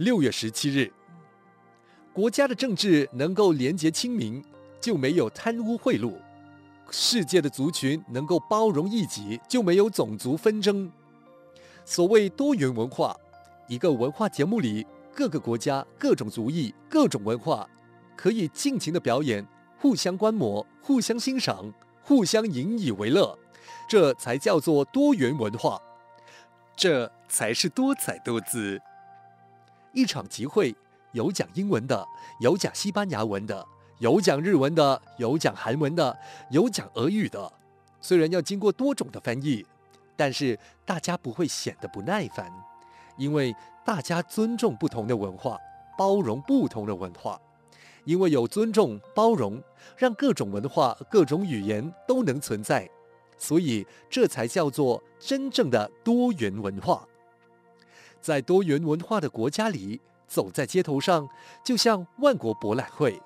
六月十七日，国家的政治能够廉洁清明，就没有贪污贿赂；世界的族群能够包容异己，就没有种族纷争。所谓多元文化，一个文化节目里，各个国家、各种族裔、各种文化，可以尽情的表演，互相观摩、互相欣赏、互相引以为乐，这才叫做多元文化，这才是多彩多姿。一场集会，有讲英文的，有讲西班牙文的，有讲日文的，有讲韩文的，有讲俄语的。虽然要经过多种的翻译，但是大家不会显得不耐烦，因为大家尊重不同的文化，包容不同的文化。因为有尊重、包容，让各种文化、各种语言都能存在，所以这才叫做真正的多元文化。在多元文化的国家里，走在街头上，就像万国博览会，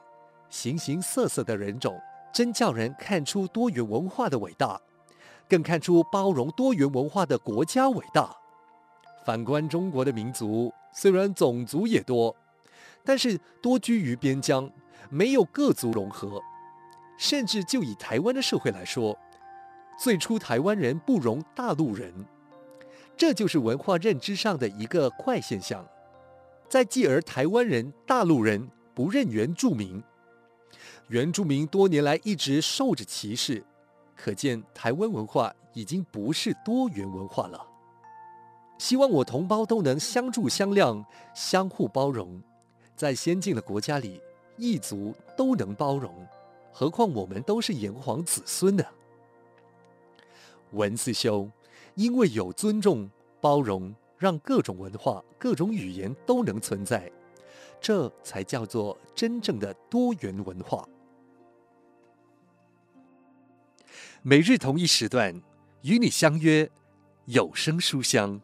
形形色色的人种，真叫人看出多元文化的伟大，更看出包容多元文化的国家伟大。反观中国的民族，虽然种族也多，但是多居于边疆，没有各族融合，甚至就以台湾的社会来说，最初台湾人不容大陆人。这就是文化认知上的一个怪现象。再继而，台湾人、大陆人不认原住民，原住民多年来一直受着歧视，可见台湾文化已经不是多元文化了。希望我同胞都能相助相谅、相互包容，在先进的国家里，异族都能包容，何况我们都是炎黄子孙呢？文字修。因为有尊重、包容，让各种文化、各种语言都能存在，这才叫做真正的多元文化。每日同一时段与你相约，有声书香。